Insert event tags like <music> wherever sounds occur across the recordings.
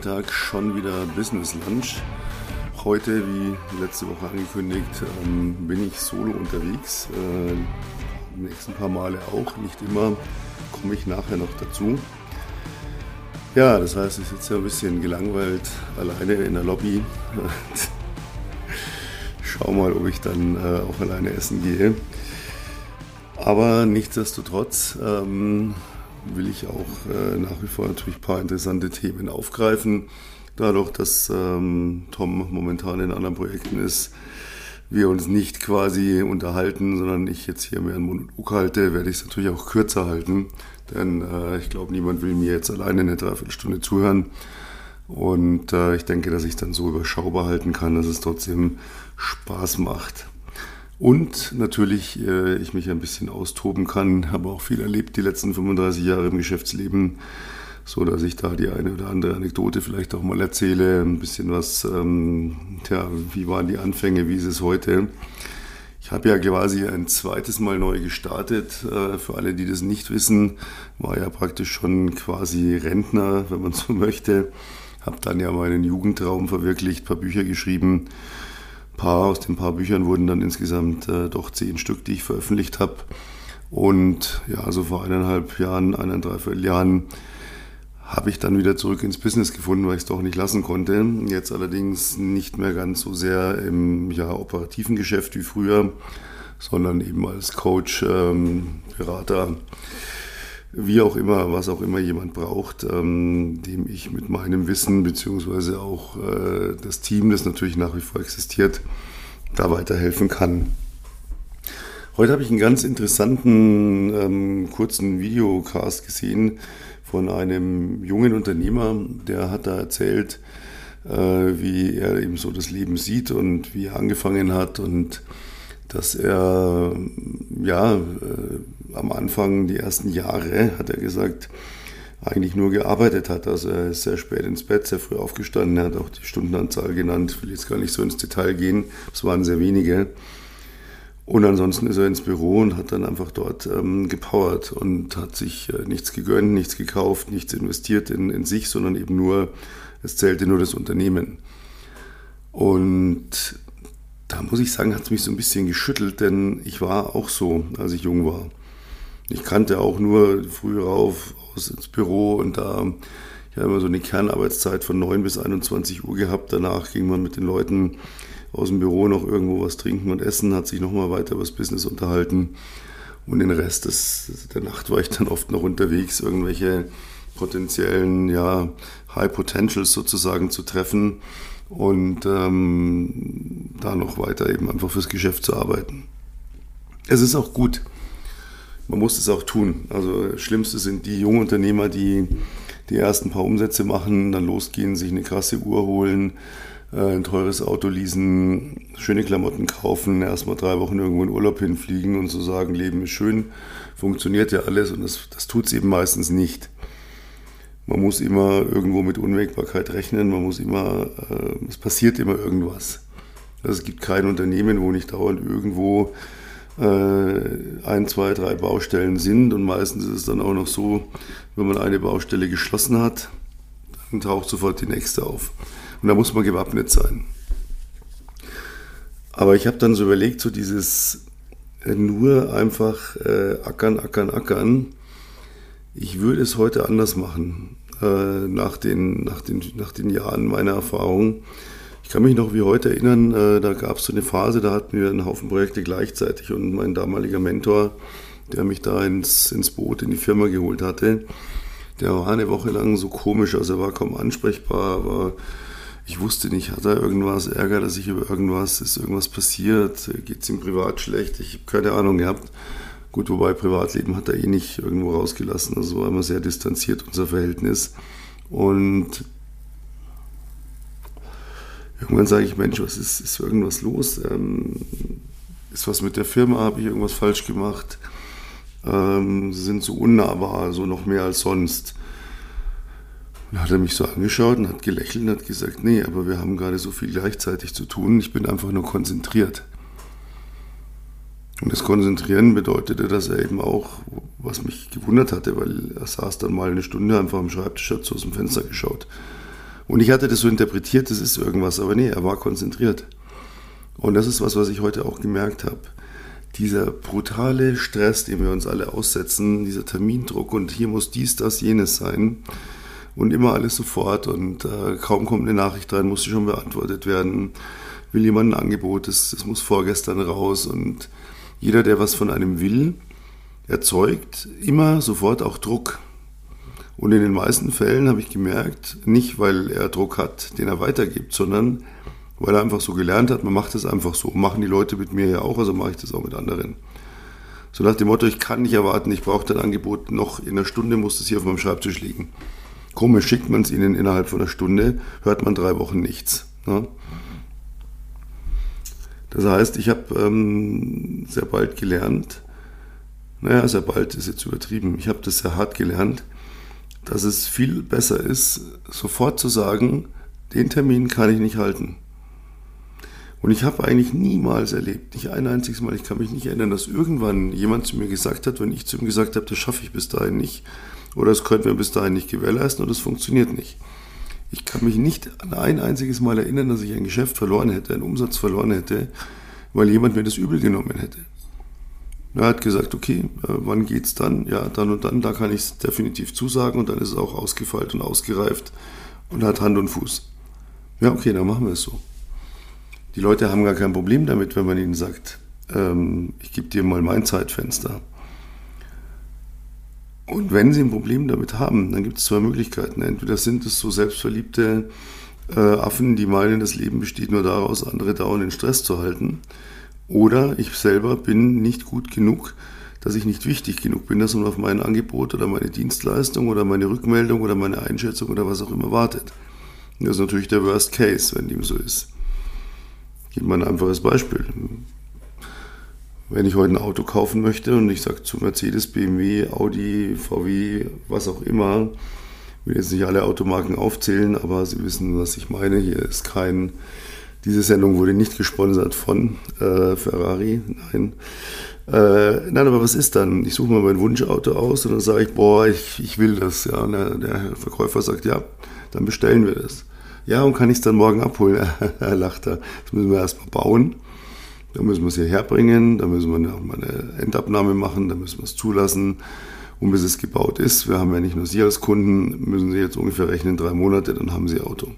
Freitag schon wieder Business Lunch. Heute, wie letzte Woche angekündigt, ähm, bin ich solo unterwegs. Äh, die nächsten paar Male auch, nicht immer, komme ich nachher noch dazu. Ja, das heißt, ich sitze ein bisschen gelangweilt alleine in der Lobby. <laughs> Schau mal, ob ich dann äh, auch alleine essen gehe. Aber nichtsdestotrotz ähm, will ich auch äh, nach wie vor natürlich ein paar interessante Themen aufgreifen. Dadurch, dass ähm, Tom momentan in anderen Projekten ist, wir uns nicht quasi unterhalten, sondern ich jetzt hier mehr einen Monolog halte, werde ich es natürlich auch kürzer halten. Denn äh, ich glaube, niemand will mir jetzt alleine eine Dreiviertelstunde zuhören. Und äh, ich denke, dass ich dann so überschaubar halten kann, dass es trotzdem Spaß macht. Und natürlich äh, ich mich ein bisschen austoben kann, habe auch viel erlebt die letzten 35 Jahre im Geschäftsleben, so dass ich da die eine oder andere Anekdote vielleicht auch mal erzähle, ein bisschen was, ähm, tja, wie waren die Anfänge, wie ist es heute. Ich habe ja quasi ein zweites Mal neu gestartet. Äh, für alle, die das nicht wissen, war ja praktisch schon quasi Rentner, wenn man so <laughs> möchte. Habe dann ja meinen Jugendtraum verwirklicht, paar Bücher geschrieben paar, aus den paar Büchern wurden dann insgesamt äh, doch zehn Stück, die ich veröffentlicht habe. Und ja, also vor eineinhalb Jahren, eineinhalb Jahren habe ich dann wieder zurück ins Business gefunden, weil ich es doch nicht lassen konnte. Jetzt allerdings nicht mehr ganz so sehr im ja, operativen Geschäft wie früher, sondern eben als Coach, ähm, Berater wie auch immer, was auch immer jemand braucht, ähm, dem ich mit meinem Wissen beziehungsweise auch äh, das Team, das natürlich nach wie vor existiert, da weiterhelfen kann. Heute habe ich einen ganz interessanten ähm, kurzen Videocast gesehen von einem jungen Unternehmer, der hat da erzählt, äh, wie er eben so das Leben sieht und wie er angefangen hat und dass er ja äh, am Anfang, die ersten Jahre, hat er gesagt, eigentlich nur gearbeitet hat. Also er ist sehr spät ins Bett, sehr früh aufgestanden. Er hat auch die Stundenanzahl genannt. Will jetzt gar nicht so ins Detail gehen. Es waren sehr wenige. Und ansonsten ist er ins Büro und hat dann einfach dort ähm, gepowert und hat sich äh, nichts gegönnt, nichts gekauft, nichts investiert in, in sich, sondern eben nur, es zählte nur das Unternehmen. Und da muss ich sagen, hat es mich so ein bisschen geschüttelt, denn ich war auch so, als ich jung war. Ich kannte auch nur früh rauf aus ins Büro und da, ich habe immer so eine Kernarbeitszeit von 9 bis 21 Uhr gehabt. Danach ging man mit den Leuten aus dem Büro noch irgendwo was trinken und essen, hat sich nochmal weiter über das Business unterhalten. Und den Rest des, der Nacht war ich dann oft noch unterwegs, irgendwelche potenziellen ja, High Potentials sozusagen zu treffen und ähm, da noch weiter eben einfach fürs Geschäft zu arbeiten. Es ist auch gut. Man muss es auch tun. Also Schlimmste sind die jungen Unternehmer, die die ersten paar Umsätze machen, dann losgehen, sich eine krasse Uhr holen, äh, ein teures Auto leasen, schöne Klamotten kaufen, erstmal drei Wochen irgendwo in Urlaub hinfliegen und so sagen, Leben ist schön, funktioniert ja alles und das, das tut es eben meistens nicht. Man muss immer irgendwo mit Unwägbarkeit rechnen, man muss immer, äh, es passiert immer irgendwas. Also es gibt kein Unternehmen, wo nicht dauernd irgendwo äh, ein, zwei, drei Baustellen sind und meistens ist es dann auch noch so, wenn man eine Baustelle geschlossen hat, dann taucht sofort die nächste auf. Und da muss man gewappnet sein. Aber ich habe dann so überlegt, so dieses äh, nur einfach äh, ackern, ackern, ackern. Ich würde es heute anders machen äh, nach, den, nach, den, nach den Jahren meiner Erfahrung. Ich kann mich noch wie heute erinnern, äh, da gab es so eine Phase, da hatten wir einen Haufen Projekte gleichzeitig und mein damaliger Mentor, der mich da ins, ins Boot in die Firma geholt hatte, der war eine Woche lang so komisch, also er war kaum ansprechbar, aber ich wusste nicht, hat er irgendwas, Ärger, dass ich über irgendwas, ist irgendwas passiert, geht es ihm privat schlecht, ich habe keine Ahnung gehabt. Gut, wobei Privatleben hat er eh nicht irgendwo rausgelassen. Also war immer sehr distanziert unser Verhältnis. Und irgendwann sage ich, Mensch, was ist, ist irgendwas los? Ähm, ist was mit der Firma? Habe ich irgendwas falsch gemacht? Ähm, sie sind so unnahbar, so noch mehr als sonst. Und dann hat er mich so angeschaut und hat gelächelt und hat gesagt, nee, aber wir haben gerade so viel gleichzeitig zu tun. Ich bin einfach nur konzentriert. Und das Konzentrieren bedeutete, dass er eben auch, was mich gewundert hatte, weil er saß dann mal eine Stunde einfach am Schreibtisch, hat so aus dem Fenster geschaut. Und ich hatte das so interpretiert, das ist irgendwas, aber nee, er war konzentriert. Und das ist was, was ich heute auch gemerkt habe. Dieser brutale Stress, den wir uns alle aussetzen, dieser Termindruck und hier muss dies, das, jenes sein und immer alles sofort und äh, kaum kommt eine Nachricht rein, muss sie schon beantwortet werden. Will jemand ein Angebot, das, das muss vorgestern raus und jeder, der was von einem will, erzeugt immer sofort auch Druck. Und in den meisten Fällen habe ich gemerkt, nicht weil er Druck hat, den er weitergibt, sondern weil er einfach so gelernt hat, man macht es einfach so. Machen die Leute mit mir ja auch, also mache ich das auch mit anderen. So nach dem Motto, ich kann nicht erwarten, ich brauche dein Angebot noch in einer Stunde, muss es hier auf meinem Schreibtisch liegen. Komisch, schickt man es ihnen innerhalb von einer Stunde, hört man drei Wochen nichts. Ne? Das heißt, ich habe ähm, sehr bald gelernt, naja, sehr bald ist jetzt übertrieben, ich habe das sehr hart gelernt, dass es viel besser ist, sofort zu sagen, den Termin kann ich nicht halten. Und ich habe eigentlich niemals erlebt, nicht ein einziges Mal, ich kann mich nicht erinnern, dass irgendwann jemand zu mir gesagt hat, wenn ich zu ihm gesagt habe, das schaffe ich bis dahin nicht, oder das könnten wir bis dahin nicht gewährleisten, oder das funktioniert nicht. Ich kann mich nicht an ein einziges Mal erinnern, dass ich ein Geschäft verloren hätte, einen Umsatz verloren hätte, weil jemand mir das übel genommen hätte. Er hat gesagt, okay, äh, wann geht's dann? Ja, dann und dann, da kann ich es definitiv zusagen und dann ist es auch ausgefeilt und ausgereift und hat Hand und Fuß. Ja, okay, dann machen wir es so. Die Leute haben gar kein Problem damit, wenn man ihnen sagt, ähm, ich gebe dir mal mein Zeitfenster. Und wenn sie ein Problem damit haben, dann gibt es zwei Möglichkeiten. Entweder sind es so selbstverliebte äh, Affen, die meinen, das Leben besteht nur daraus, andere dauernd in Stress zu halten. Oder ich selber bin nicht gut genug, dass ich nicht wichtig genug bin, dass man auf mein Angebot oder meine Dienstleistung oder meine Rückmeldung oder meine Einschätzung oder was auch immer wartet. Das ist natürlich der Worst Case, wenn dem so ist. Ich gebe mal ein einfaches Beispiel. Wenn ich heute ein Auto kaufen möchte und ich sage zu Mercedes, BMW, Audi, VW, was auch immer, ich will jetzt nicht alle Automarken aufzählen, aber Sie wissen, was ich meine. Hier ist kein diese Sendung wurde nicht gesponsert von äh, Ferrari, nein. Äh, nein, aber was ist dann? Ich suche mal mein Wunschauto aus und dann sage ich, boah, ich, ich will das. Ja, und der, der Verkäufer sagt, ja, dann bestellen wir das. Ja, und kann ich es dann morgen abholen? <laughs> er lacht er. Das müssen wir erstmal bauen. Dann müssen wir es hierher bringen, dann müssen wir auch mal eine Endabnahme machen, dann müssen wir es zulassen. Und bis es gebaut ist, wir haben ja nicht nur Sie als Kunden, müssen Sie jetzt ungefähr rechnen, drei Monate, dann haben Sie Auto.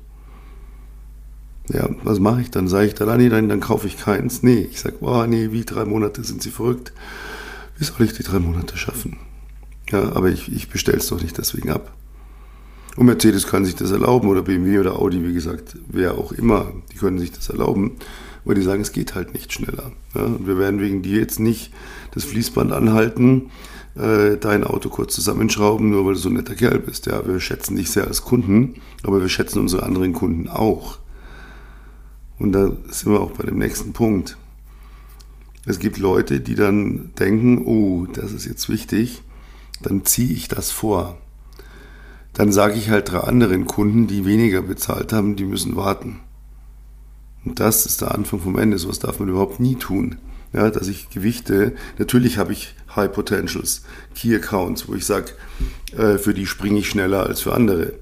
Ja, was mache ich dann? Sage ich dann, ah, nee, dann, dann kaufe ich keins. Nee, ich sage, boah, nee, wie drei Monate sind Sie verrückt? Wie soll ich die drei Monate schaffen? Ja, aber ich, ich bestelle es doch nicht deswegen ab. Und Mercedes kann sich das erlauben oder BMW oder Audi, wie gesagt, wer auch immer, die können sich das erlauben, weil die sagen, es geht halt nicht schneller. Ja, und wir werden wegen dir jetzt nicht das Fließband anhalten, äh, dein Auto kurz zusammenschrauben, nur weil du so ein netter Kerl bist. Ja, wir schätzen dich sehr als Kunden, aber wir schätzen unsere anderen Kunden auch. Und da sind wir auch bei dem nächsten Punkt. Es gibt Leute, die dann denken, oh, das ist jetzt wichtig, dann ziehe ich das vor. Dann sage ich halt drei anderen Kunden, die weniger bezahlt haben, die müssen warten. Und das ist der Anfang vom Ende. So was darf man überhaupt nie tun. Ja, dass ich Gewichte, natürlich habe ich High Potentials, Key Accounts, wo ich sage, äh, für die springe ich schneller als für andere.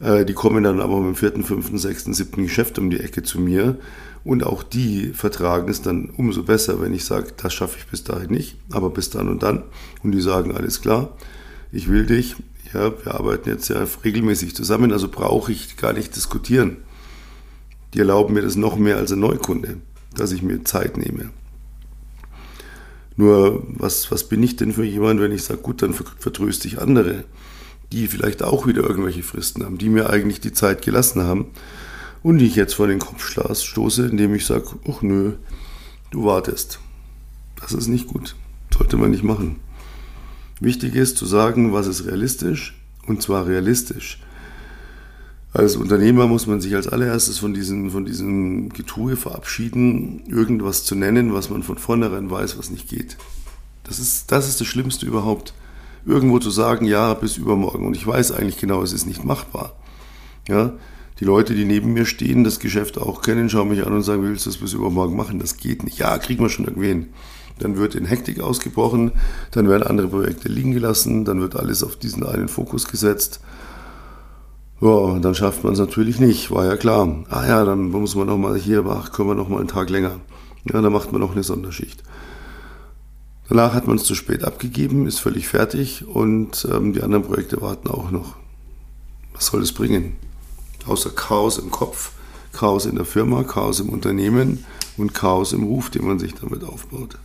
Äh, die kommen dann aber mit dem vierten, fünften, sechsten, siebten Geschäft um die Ecke zu mir. Und auch die vertragen es dann umso besser, wenn ich sage, das schaffe ich bis dahin nicht, aber bis dann und dann. Und die sagen, alles klar, ich will dich. Ja, wir arbeiten jetzt ja regelmäßig zusammen, also brauche ich gar nicht diskutieren. Die erlauben mir das noch mehr als ein Neukunde, dass ich mir Zeit nehme. Nur, was, was bin ich denn für jemand, wenn ich sage, gut, dann vertröste ich andere? die vielleicht auch wieder irgendwelche Fristen haben, die mir eigentlich die Zeit gelassen haben und die ich jetzt vor den Kopf stoße, indem ich sage, ach nö, du wartest. Das ist nicht gut. Sollte man nicht machen. Wichtig ist zu sagen, was ist realistisch und zwar realistisch. Als Unternehmer muss man sich als allererstes von diesem, von diesem Getue verabschieden, irgendwas zu nennen, was man von vornherein weiß, was nicht geht. Das ist, das ist das Schlimmste überhaupt irgendwo zu sagen, ja, bis übermorgen. Und ich weiß eigentlich genau, es ist nicht machbar. Ja, die Leute, die neben mir stehen, das Geschäft auch kennen, schauen mich an und sagen, willst du das bis übermorgen machen? Das geht nicht. Ja, kriegen wir schon irgendwie hin. Dann wird in Hektik ausgebrochen, dann werden andere Projekte liegen gelassen, dann wird alles auf diesen einen Fokus gesetzt. Ja, dann schafft man es natürlich nicht, war ja klar. Ah ja, dann muss man noch mal hier, ach, können wir noch mal einen Tag länger. Ja, dann macht man noch eine Sonderschicht. Danach hat man es zu spät abgegeben, ist völlig fertig und ähm, die anderen Projekte warten auch noch. Was soll das bringen? Außer Chaos im Kopf, Chaos in der Firma, Chaos im Unternehmen und Chaos im Ruf, den man sich damit aufbaut.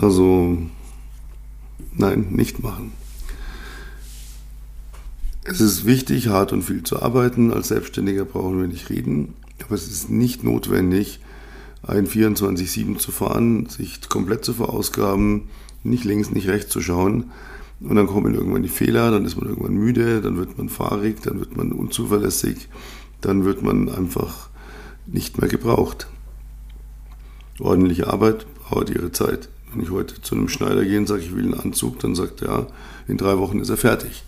Also, nein, nicht machen. Es ist wichtig, hart und viel zu arbeiten. Als Selbstständiger brauchen wir nicht reden. Aber es ist nicht notwendig, ein 24-7 zu fahren, sich komplett zu verausgaben, nicht links, nicht rechts zu schauen. Und dann kommen irgendwann die Fehler, dann ist man irgendwann müde, dann wird man fahrig, dann wird man unzuverlässig, dann wird man einfach nicht mehr gebraucht. Ordentliche Arbeit braucht ihre Zeit. Wenn ich heute zu einem Schneider gehe und sage, ich will einen Anzug, dann sagt er, in drei Wochen ist er fertig.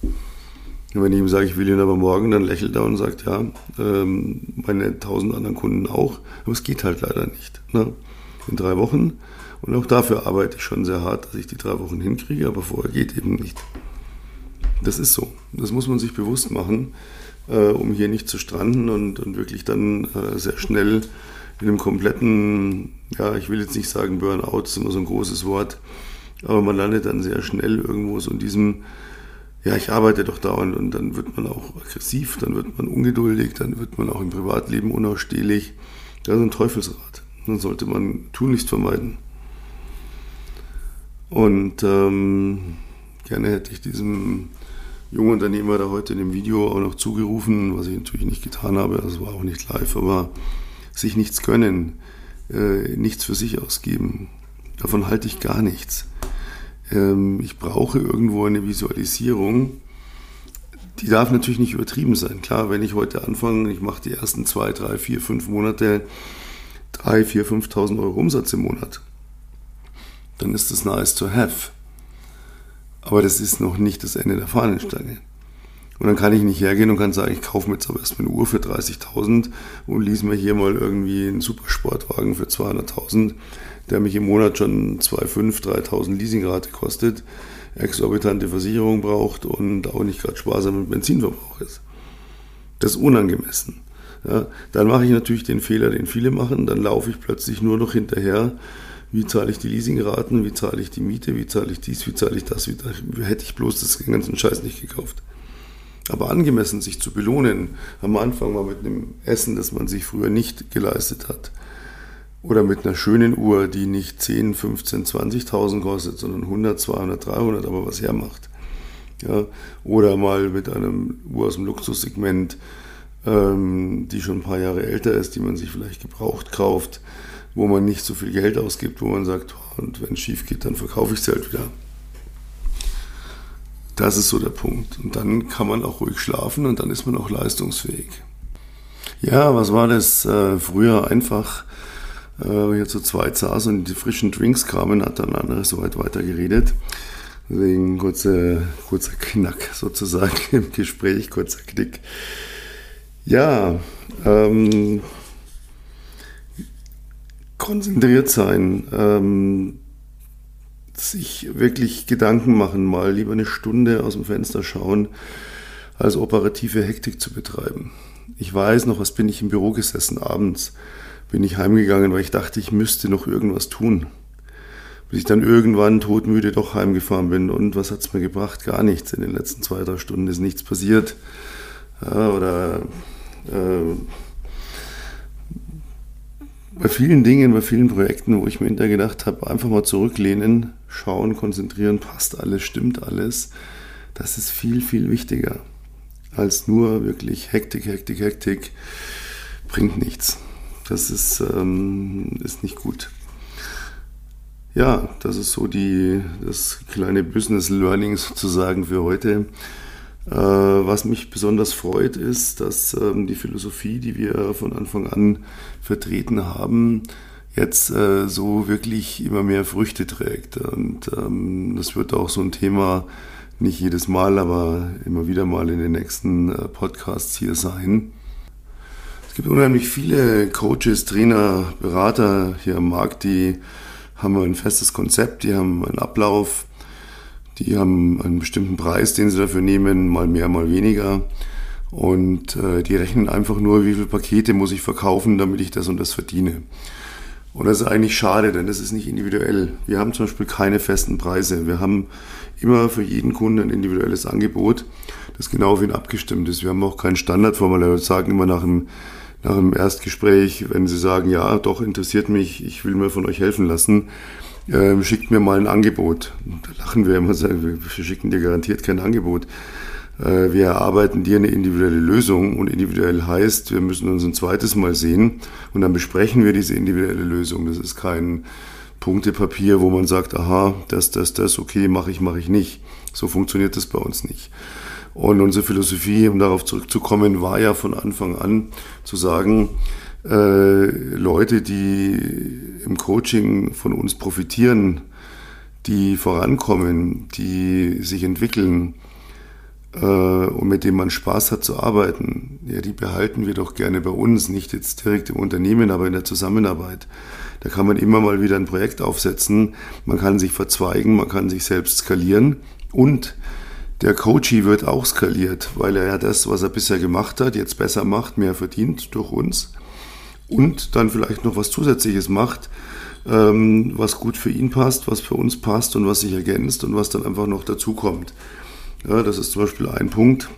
Und wenn ich ihm sage, ich will ihn aber morgen, dann lächelt er und sagt, ja, ähm, meine tausend anderen Kunden auch. Aber es geht halt leider nicht. Ne? In drei Wochen. Und auch dafür arbeite ich schon sehr hart, dass ich die drei Wochen hinkriege, aber vorher geht eben nicht. Das ist so. Das muss man sich bewusst machen, äh, um hier nicht zu stranden und, und wirklich dann äh, sehr schnell in einem kompletten, ja, ich will jetzt nicht sagen Burnout, ist immer so ein großes Wort, aber man landet dann sehr schnell irgendwo so in diesem ja, ich arbeite doch dauernd und dann wird man auch aggressiv, dann wird man ungeduldig, dann wird man auch im Privatleben unausstehlich. Das ist ein Teufelsrad. Dann sollte man tunlichst vermeiden. Und ähm, gerne hätte ich diesem jungen Unternehmer da heute in dem Video auch noch zugerufen, was ich natürlich nicht getan habe, das war auch nicht live, aber sich nichts gönnen, äh, nichts für sich ausgeben. Davon halte ich gar nichts. Ähm, ich brauche irgendwo eine Visualisierung. Die darf natürlich nicht übertrieben sein. Klar, wenn ich heute anfange, ich mache die ersten zwei, drei, vier, fünf Monate 3, 4, 5.000 Euro Umsatz im Monat, dann ist das nice to have. Aber das ist noch nicht das Ende der Fahnenstange. Und dann kann ich nicht hergehen und kann sagen, ich kaufe mir jetzt aber erstmal eine Uhr für 30.000 und lease mir hier mal irgendwie einen Supersportwagen für 200.000, der mich im Monat schon 2.500, 3.000 Leasingrate kostet, exorbitante Versicherung braucht und auch nicht gerade sparsam mit Benzinverbrauch ist. Das ist unangemessen. Ja, dann mache ich natürlich den Fehler, den viele machen, dann laufe ich plötzlich nur noch hinterher, wie zahle ich die Leasingraten, wie zahle ich die Miete, wie zahle ich dies, wie zahle ich das, wie, hätte ich bloß das ganzen Scheiß nicht gekauft. Aber angemessen sich zu belohnen, am Anfang mal mit einem Essen, das man sich früher nicht geleistet hat, oder mit einer schönen Uhr, die nicht 10, 15, 20.000 kostet, sondern 100, 200, 300, aber was hermacht. Ja, oder mal mit einem Uhr aus dem Luxussegment, ähm, die schon ein paar Jahre älter ist, die man sich vielleicht gebraucht kauft, wo man nicht so viel Geld ausgibt, wo man sagt, oh, und wenn es schief geht, dann verkaufe ich es halt wieder. Das ist so der Punkt. Und dann kann man auch ruhig schlafen und dann ist man auch leistungsfähig. Ja, was war das äh, früher einfach? Äh, hier zu zweit saß und die frischen Drinks kamen, hat dann andere so weit weiter geredet. Deswegen kurze, kurzer Knack sozusagen <laughs> im Gespräch, kurzer Knick. Ja, ähm, konzentriert sein, ähm, sich wirklich Gedanken machen, mal lieber eine Stunde aus dem Fenster schauen, als operative Hektik zu betreiben. Ich weiß noch, was bin ich im Büro gesessen abends bin ich heimgegangen, weil ich dachte, ich müsste noch irgendwas tun. Bis ich dann irgendwann todmüde doch heimgefahren bin. Und was hat es mir gebracht? Gar nichts. In den letzten zwei, drei Stunden ist nichts passiert. Ja, oder äh, bei vielen Dingen, bei vielen Projekten, wo ich mir hinterher gedacht habe, einfach mal zurücklehnen, schauen, konzentrieren, passt alles, stimmt alles. Das ist viel, viel wichtiger als nur wirklich Hektik, Hektik, Hektik. Bringt nichts. Das ist, ähm, ist nicht gut. Ja, das ist so die, das kleine Business Learning <laughs> sozusagen für heute. Äh, was mich besonders freut, ist, dass ähm, die Philosophie, die wir von Anfang an vertreten haben, jetzt äh, so wirklich immer mehr Früchte trägt. Und ähm, das wird auch so ein Thema, nicht jedes Mal, aber immer wieder mal in den nächsten äh, Podcasts hier sein. Es gibt unheimlich viele Coaches, Trainer, Berater hier am Markt, die haben ein festes Konzept, die haben einen Ablauf, Die haben einen bestimmten Preis, den sie dafür nehmen, mal mehr, mal weniger. Und äh, die rechnen einfach nur, wie viele Pakete muss ich verkaufen, damit ich das und das verdiene. Und das ist eigentlich schade, denn das ist nicht individuell. Wir haben zum Beispiel keine festen Preise. Wir haben immer für jeden Kunden ein individuelles Angebot, das genau auf ihn abgestimmt ist. Wir haben auch kein Standardformular. Wir sagen immer nach dem, nach dem Erstgespräch, wenn Sie sagen, ja, doch interessiert mich, ich will mir von euch helfen lassen, äh, schickt mir mal ein Angebot. Und da lachen wir immer, sagen, wir schicken dir garantiert kein Angebot. Äh, wir erarbeiten dir eine individuelle Lösung und individuell heißt, wir müssen uns ein zweites Mal sehen und dann besprechen wir diese individuelle Lösung. Das ist kein Punktepapier, wo man sagt, aha, das, das, das, okay, mache ich, mache ich nicht. So funktioniert das bei uns nicht. Und unsere Philosophie, um darauf zurückzukommen, war ja von Anfang an zu sagen, äh, Leute, die im Coaching von uns profitieren, die vorankommen, die sich entwickeln, und mit dem man Spaß hat zu arbeiten, ja, die behalten wir doch gerne bei uns, nicht jetzt direkt im Unternehmen, aber in der Zusammenarbeit. Da kann man immer mal wieder ein Projekt aufsetzen, man kann sich verzweigen, man kann sich selbst skalieren und der Coachie wird auch skaliert, weil er ja das, was er bisher gemacht hat, jetzt besser macht, mehr verdient durch uns und dann vielleicht noch was Zusätzliches macht, ähm, was gut für ihn passt, was für uns passt und was sich ergänzt und was dann einfach noch dazukommt. Ja, das ist zum Beispiel ein Punkt.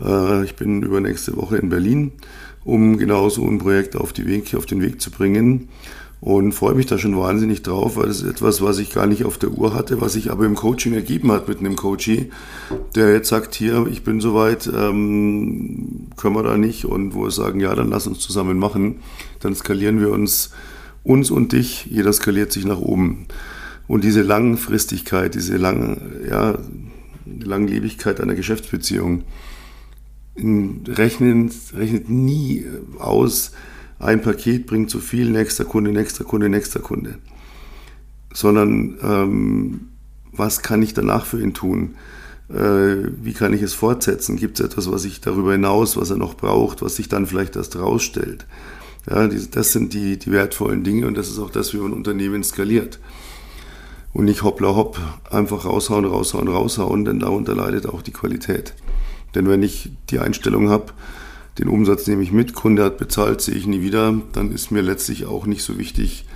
Äh, ich bin übernächste Woche in Berlin, um genau so ein Projekt auf, die Weg, auf den Weg zu bringen und freue mich da schon wahnsinnig drauf, weil das ist etwas, was ich gar nicht auf der Uhr hatte, was sich aber im Coaching ergeben hat mit einem Coachie, der jetzt sagt, hier, ich bin soweit, ähm, können wir da nicht und wo wir sagen, ja, dann lass uns zusammen machen, dann skalieren wir uns, uns und dich, jeder skaliert sich nach oben. Und diese Langfristigkeit, diese lange, ja, Langlebigkeit einer Geschäftsbeziehung rechnet, rechnet nie aus, ein Paket bringt zu viel, nächster Kunde, nächster Kunde, nächster Kunde. Sondern ähm, was kann ich danach für ihn tun? Äh, wie kann ich es fortsetzen? Gibt es etwas, was ich darüber hinaus, was er noch braucht, was sich dann vielleicht erst rausstellt? Ja, das sind die, die wertvollen Dinge und das ist auch das, wie man Unternehmen skaliert und nicht hoppla hopp, einfach raushauen, raushauen, raushauen, denn darunter leidet auch die Qualität. Denn wenn ich die Einstellung habe, den Umsatz nehme ich mit, Kunde hat bezahlt, sehe ich nie wieder, dann ist mir letztlich auch nicht so wichtig,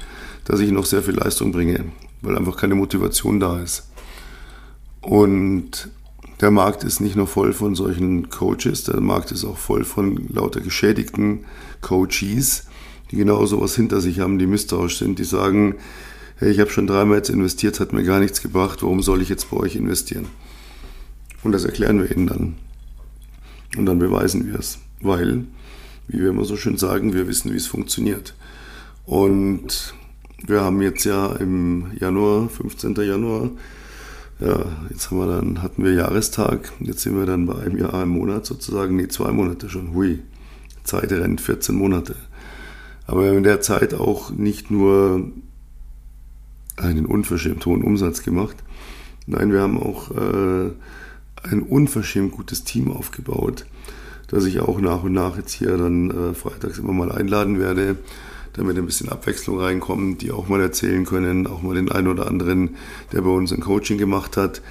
dass ich noch sehr viel Leistung bringe, weil einfach keine Motivation da ist. Und der Markt ist nicht nur voll von solchen Coaches, der Markt ist auch voll von lauter geschädigten Coaches, die genau sowas hinter sich haben, die misstrauisch sind, die sagen, hey, ich habe schon dreimal jetzt investiert, hat mir gar nichts gebracht, warum soll ich jetzt bei euch investieren? Und das erklären wir ihnen dann. Und dann beweisen wir es, weil, wie wir immer so schön sagen, wir wissen, wie es funktioniert. Und wir haben jetzt ja im Januar, 15. Januar, ja, jetzt haben wir dann, hatten wir Jahrestag, jetzt sind wir dann bei einem Jahr im Monat sozusagen, nee, zwei Monate schon, hui, Zeit rennt 14 Monate. Aber wir haben in der Zeit auch nicht nur einen unverschämt hohen Umsatz gemacht. Nein, wir haben auch äh, ein unverschämt gutes Team aufgebaut, das ich auch nach und nach jetzt hier dann äh, freitags immer mal einladen werde, damit ein bisschen Abwechslung reinkommt, die auch mal erzählen können, auch mal den einen oder anderen, der bei uns ein Coaching gemacht hat.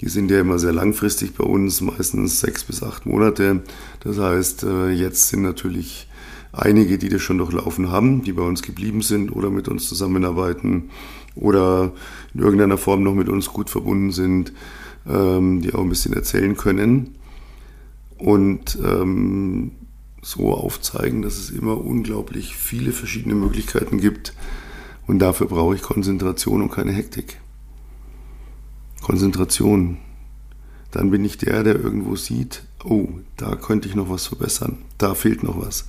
Die sind ja immer sehr langfristig bei uns, meistens sechs bis acht Monate. Das heißt, äh, jetzt sind natürlich einige, die das schon durchlaufen haben, die bei uns geblieben sind oder mit uns zusammenarbeiten oder in irgendeiner Form noch mit uns gut verbunden sind, ähm, die auch ein bisschen erzählen können und ähm, so aufzeigen, dass es immer unglaublich viele verschiedene Möglichkeiten gibt und dafür brauche ich Konzentration und keine Hektik. Konzentration. Dann bin ich der, der irgendwo sieht, oh, da könnte ich noch was verbessern, da fehlt noch was.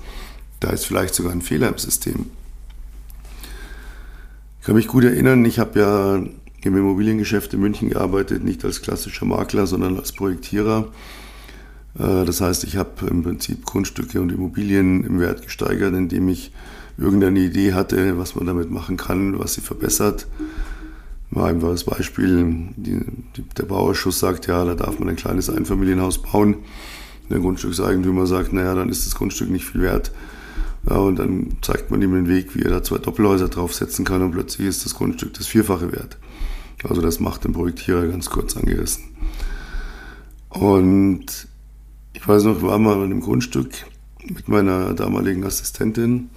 Da ist vielleicht sogar ein Fehler im System. Kann mich gut erinnern, ich habe ja im Immobiliengeschäft in München gearbeitet, nicht als klassischer Makler, sondern als Projektierer. Äh, das heißt, ich habe im Prinzip Grundstücke und Immobilien im Wert gesteigert, indem ich irgendeine Idee hatte, was man damit machen kann, was sie verbessert. Mal einfach als Beispiel, die, die, der Bauausschuss sagt, ja, da darf man ein kleines Einfamilienhaus bauen. Der Grundstückseigentümer sagt, naja, dann ist das Grundstück nicht viel wert. Ja, und dann zeigt man ihm den Weg, wie er da zwei Doppelhäuser draufsetzen kann und plötzlich ist das Grundstück das Vierfache wert. Also das macht den Projektierer ganz kurz angerissen. Und ich weiß noch, ich war mal an einem Grundstück mit meiner damaligen Assistentin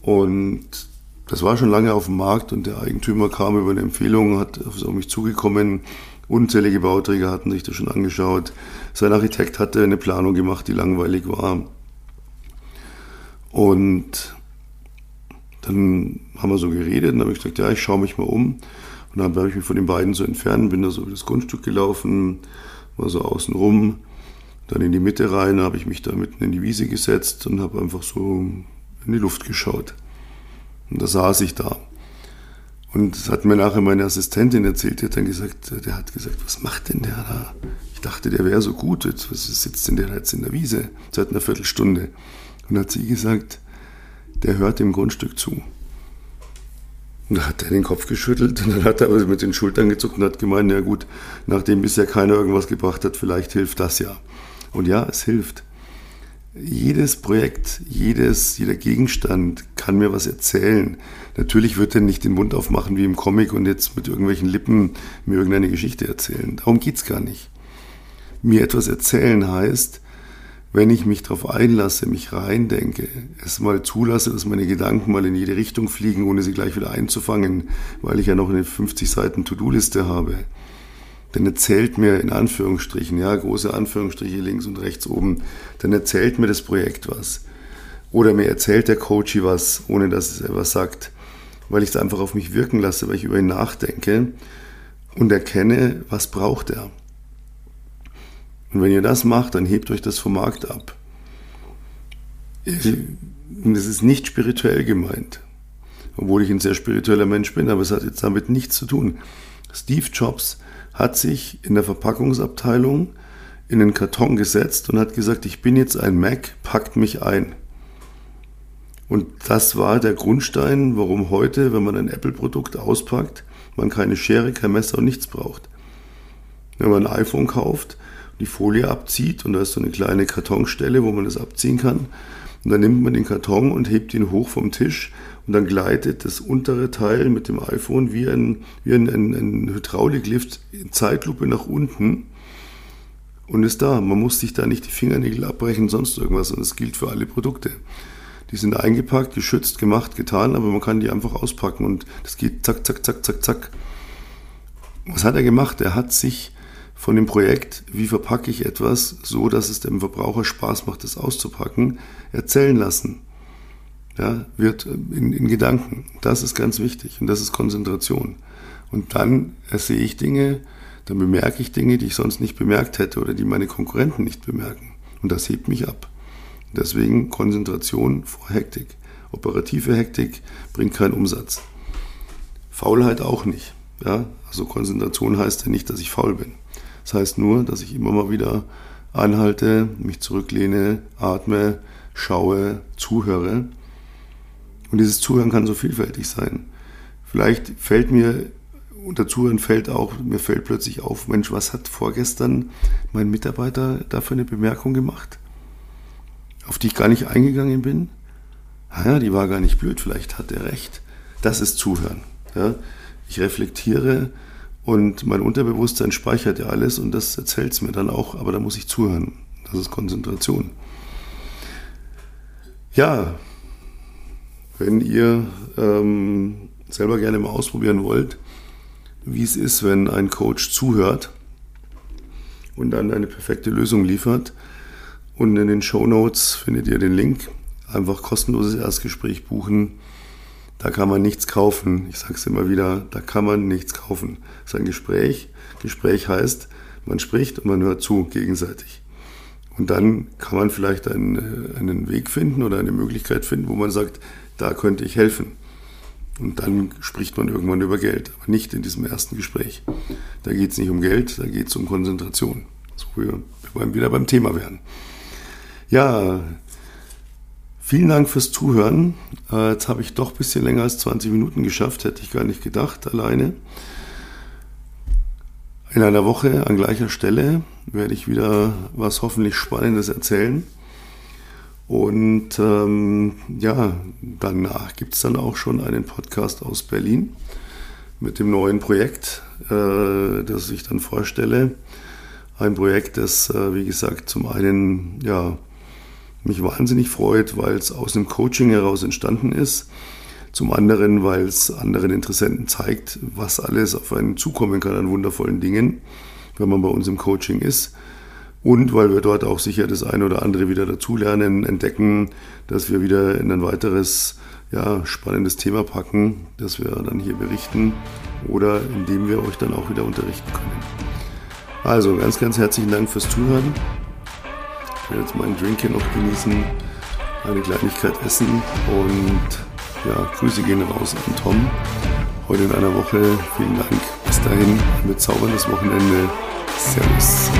und das war schon lange auf dem Markt und der Eigentümer kam über eine Empfehlung, hat auf mich zugekommen. Unzählige Bauträger hatten sich das schon angeschaut. Sein Architekt hatte eine Planung gemacht, die langweilig war. Und dann haben wir so geredet und dann habe ich gesagt, ja, ich schaue mich mal um. Und dann habe ich mich von den beiden so entfernt, bin da so über das Grundstück gelaufen, war so außen rum, dann in die Mitte rein, habe ich mich da mitten in die Wiese gesetzt und habe einfach so in die Luft geschaut. Und da saß ich da. Und das hat mir nachher meine Assistentin erzählt, die hat dann gesagt, der hat gesagt, was macht denn der da? Ich dachte, der wäre so gut, was sitzt denn der jetzt in der Wiese seit einer Viertelstunde? Und hat sie gesagt, der hört dem Grundstück zu. Und da hat er den Kopf geschüttelt und dann hat er aber mit den Schultern gezuckt und hat gemeint, ja gut, nachdem bisher keiner irgendwas gebracht hat, vielleicht hilft das ja. Und ja, es hilft jedes Projekt, jedes, jeder Gegenstand kann mir was erzählen. Natürlich wird er nicht den Mund aufmachen wie im Comic und jetzt mit irgendwelchen Lippen mir irgendeine Geschichte erzählen. Darum geht's gar nicht. Mir etwas erzählen heißt, wenn ich mich darauf einlasse, mich reindenke, es mal zulasse, dass meine Gedanken mal in jede Richtung fliegen, ohne sie gleich wieder einzufangen, weil ich ja noch eine 50 Seiten To-Do-Liste habe, dann erzählt mir in Anführungsstrichen, ja, große Anführungsstriche links und rechts oben, dann erzählt mir das Projekt was. Oder mir erzählt der Coach was, ohne dass er was sagt, weil ich es einfach auf mich wirken lasse, weil ich über ihn nachdenke und erkenne, was braucht er. Und wenn ihr das macht, dann hebt euch das vom Markt ab. Und es ist nicht spirituell gemeint, obwohl ich ein sehr spiritueller Mensch bin, aber es hat jetzt damit nichts zu tun. Steve Jobs hat sich in der Verpackungsabteilung in den Karton gesetzt und hat gesagt, ich bin jetzt ein Mac, packt mich ein. Und das war der Grundstein, warum heute, wenn man ein Apple-Produkt auspackt, man keine Schere, kein Messer und nichts braucht. Wenn man ein iPhone kauft, die Folie abzieht und da ist so eine kleine Kartonstelle, wo man das abziehen kann. Und dann nimmt man den Karton und hebt ihn hoch vom Tisch und dann gleitet das untere Teil mit dem iPhone wie ein, wie ein, ein, ein Hydrauliklift in Zeitlupe nach unten und ist da. Man muss sich da nicht die Fingernägel abbrechen, sonst irgendwas. Und das gilt für alle Produkte. Die sind eingepackt, geschützt, gemacht, getan, aber man kann die einfach auspacken und das geht zack, zack, zack, zack, zack. Was hat er gemacht? Er hat sich von dem Projekt, wie verpacke ich etwas, so dass es dem Verbraucher Spaß macht, es auszupacken, erzählen lassen ja, wird in, in Gedanken. Das ist ganz wichtig und das ist Konzentration. Und dann sehe ich Dinge, dann bemerke ich Dinge, die ich sonst nicht bemerkt hätte oder die meine Konkurrenten nicht bemerken. Und das hebt mich ab. Deswegen Konzentration vor Hektik. Operative Hektik bringt keinen Umsatz. Faulheit auch nicht. Ja? Also Konzentration heißt ja nicht, dass ich faul bin. Das heißt nur, dass ich immer mal wieder anhalte, mich zurücklehne, atme, schaue, zuhöre und dieses Zuhören kann so vielfältig sein. Vielleicht fällt mir unter Zuhören fällt auch, mir fällt plötzlich auf, Mensch, was hat vorgestern mein Mitarbeiter da für eine Bemerkung gemacht, auf die ich gar nicht eingegangen bin? Ah ja, die war gar nicht blöd, vielleicht hat er recht. Das ist Zuhören. Ja? Ich reflektiere und mein Unterbewusstsein speichert ja alles und das erzählt es mir dann auch, aber da muss ich zuhören. Das ist Konzentration. Ja, wenn ihr ähm, selber gerne mal ausprobieren wollt, wie es ist, wenn ein Coach zuhört und dann eine perfekte Lösung liefert. Und in den Show Notes findet ihr den Link. Einfach kostenloses Erstgespräch buchen. Da kann man nichts kaufen. Ich sage es immer wieder, da kann man nichts kaufen. Es ist ein Gespräch. Gespräch heißt, man spricht und man hört zu gegenseitig. Und dann kann man vielleicht einen, einen Weg finden oder eine Möglichkeit finden, wo man sagt, da könnte ich helfen. Und dann spricht man irgendwann über Geld, aber nicht in diesem ersten Gespräch. Da geht es nicht um Geld, da geht es um Konzentration. So wir wollen wieder beim Thema werden. Ja, vielen Dank fürs Zuhören. Äh, jetzt habe ich doch ein bisschen länger als 20 Minuten geschafft, hätte ich gar nicht gedacht, alleine. In einer Woche an gleicher Stelle werde ich wieder was hoffentlich Spannendes erzählen. Und ähm, ja, danach gibt es dann auch schon einen Podcast aus Berlin mit dem neuen Projekt, äh, das ich dann vorstelle. Ein Projekt, das, äh, wie gesagt, zum einen ja, mich wahnsinnig freut, weil es aus dem Coaching heraus entstanden ist. Zum anderen, weil es anderen Interessenten zeigt, was alles auf einen zukommen kann an wundervollen Dingen, wenn man bei uns im Coaching ist. Und weil wir dort auch sicher das eine oder andere wieder dazulernen, entdecken, dass wir wieder in ein weiteres ja, spannendes Thema packen, das wir dann hier berichten oder indem wir euch dann auch wieder unterrichten können. Also ganz, ganz herzlichen Dank fürs Zuhören. Ich werde jetzt meinen Drink hier noch genießen, eine Kleinigkeit essen und ja, Grüße gehen raus an Tom. Heute in einer Woche. Vielen Dank. Bis dahin, ein bezauberndes Wochenende. Servus.